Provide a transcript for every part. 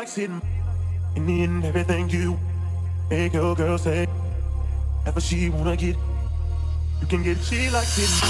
likes and in everything you make your girl say. Ever she wanna get, you can get. She likes it.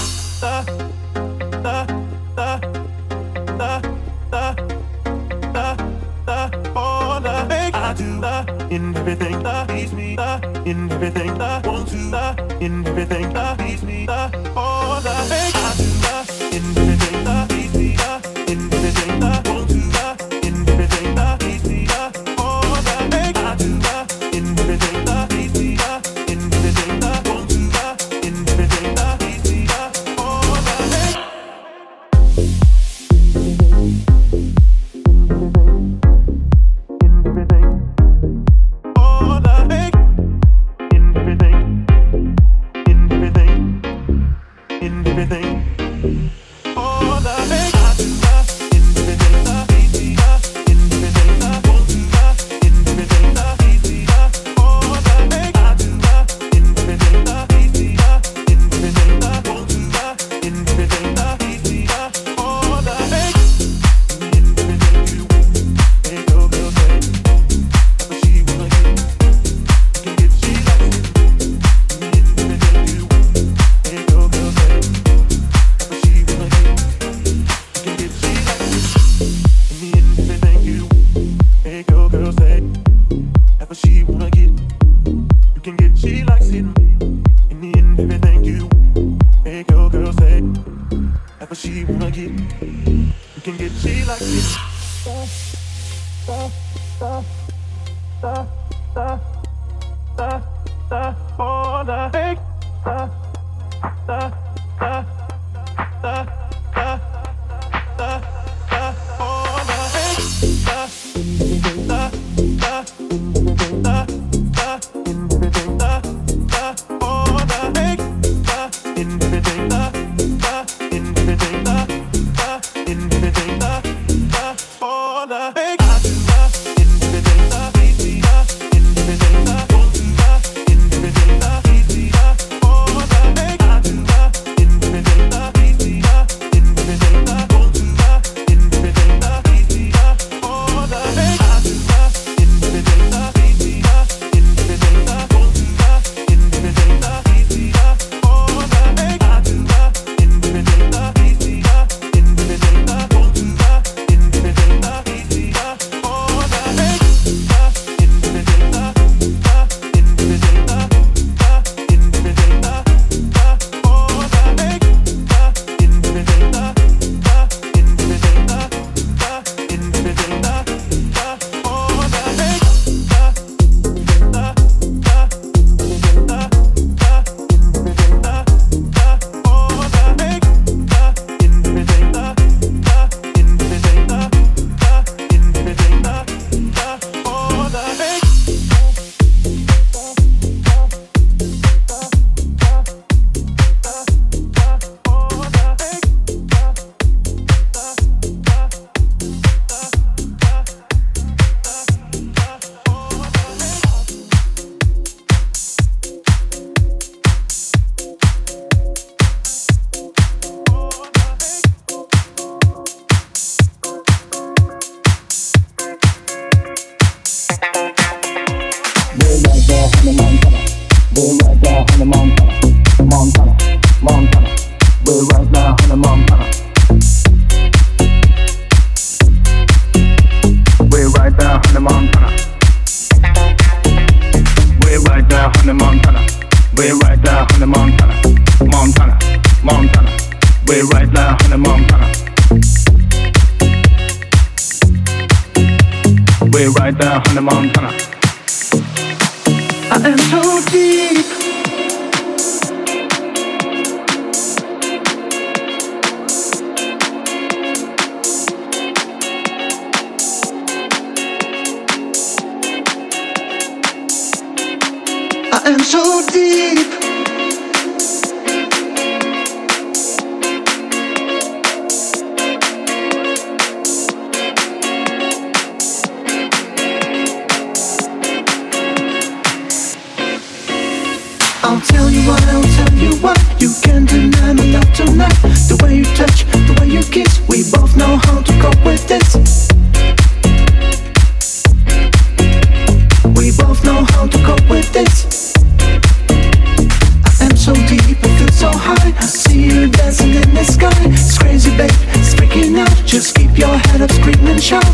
Just keep your head up, scream and shout.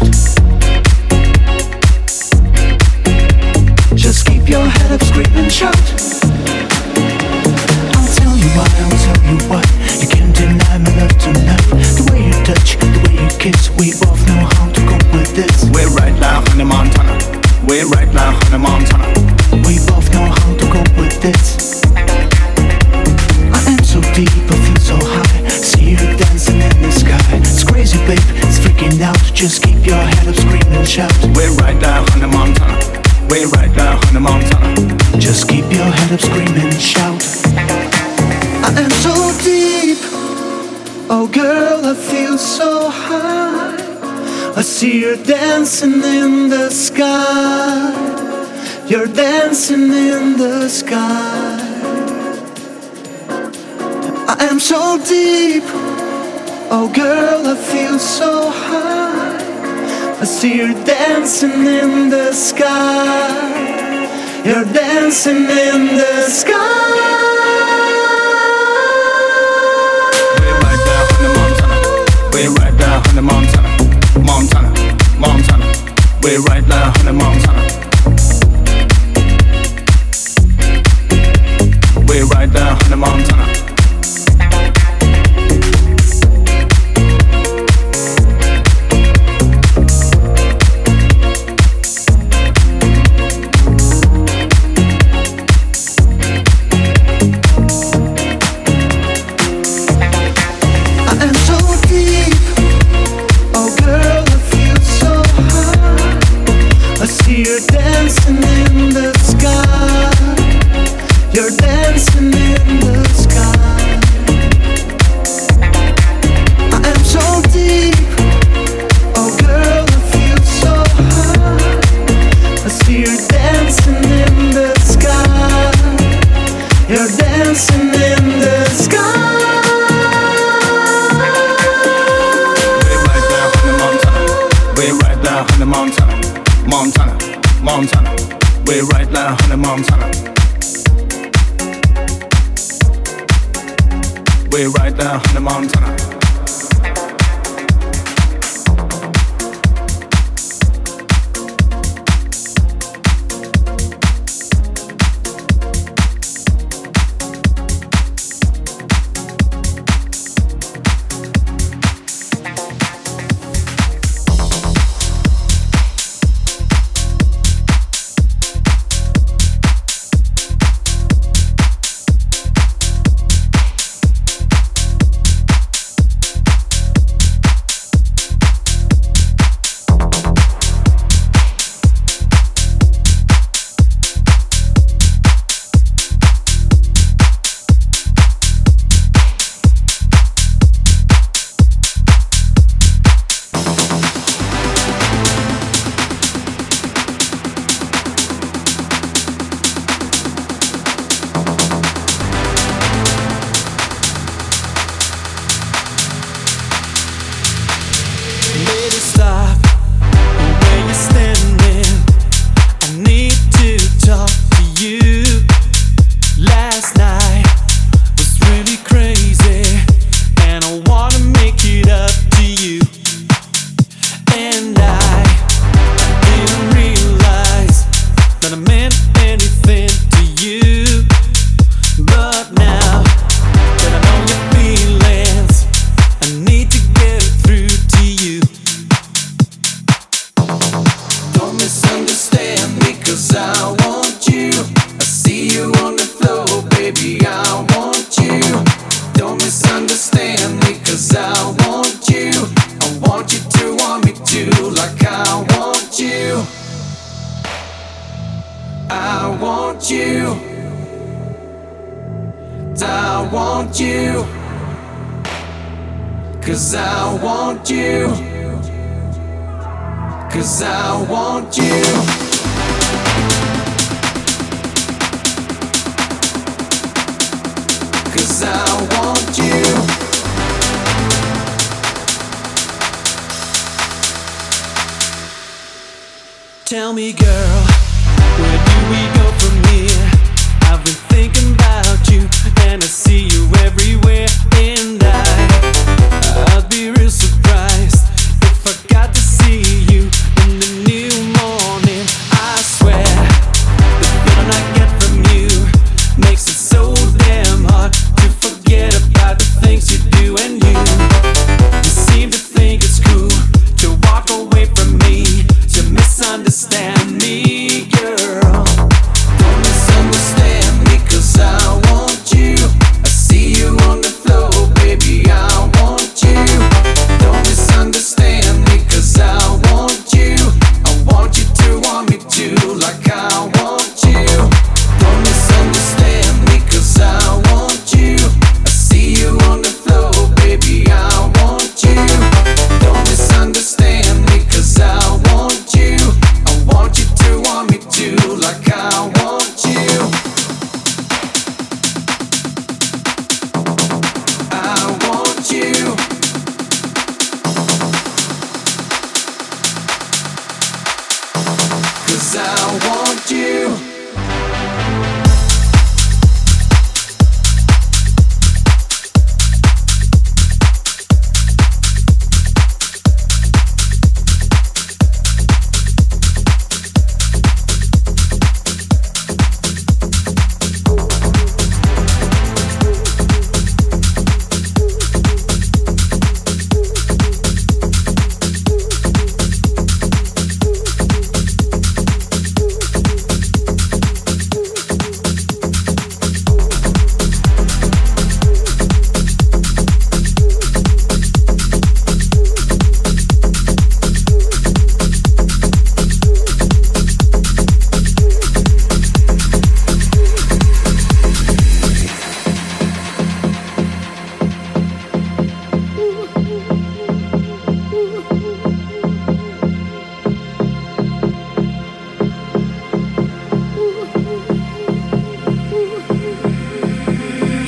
Just keep your head up, scream and shout. I'll tell you why, I'll tell you why. You can't deny my love tonight. The way you touch, the way you kiss, we both know how to cope with this. We're right now on the Montana. We're right now on the Montana. Shout. We're right now on the Montana. We're right now on the Montana. Just keep your head up, scream and shout. I am so deep. Oh, girl, I feel so high. I see you dancing in the sky. You're dancing in the sky. I am so deep. Oh, girl, I feel so high. I see you dancing in the sky. You're dancing in the sky. We're right now on the Montana. Montana. Montana, Montana. We're right now on the Montana. We're right now on Montana. We're right now on the Montana. Tell me, girl, where do we go from here? I've been thinking about you, and I see you everywhere.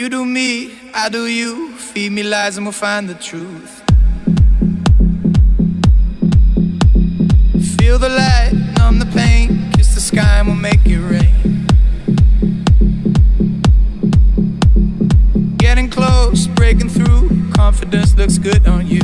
You do me, I do you. Feed me lies and we'll find the truth. Feel the light, numb the pain. Kiss the sky and we'll make it rain. Getting close, breaking through. Confidence looks good on you.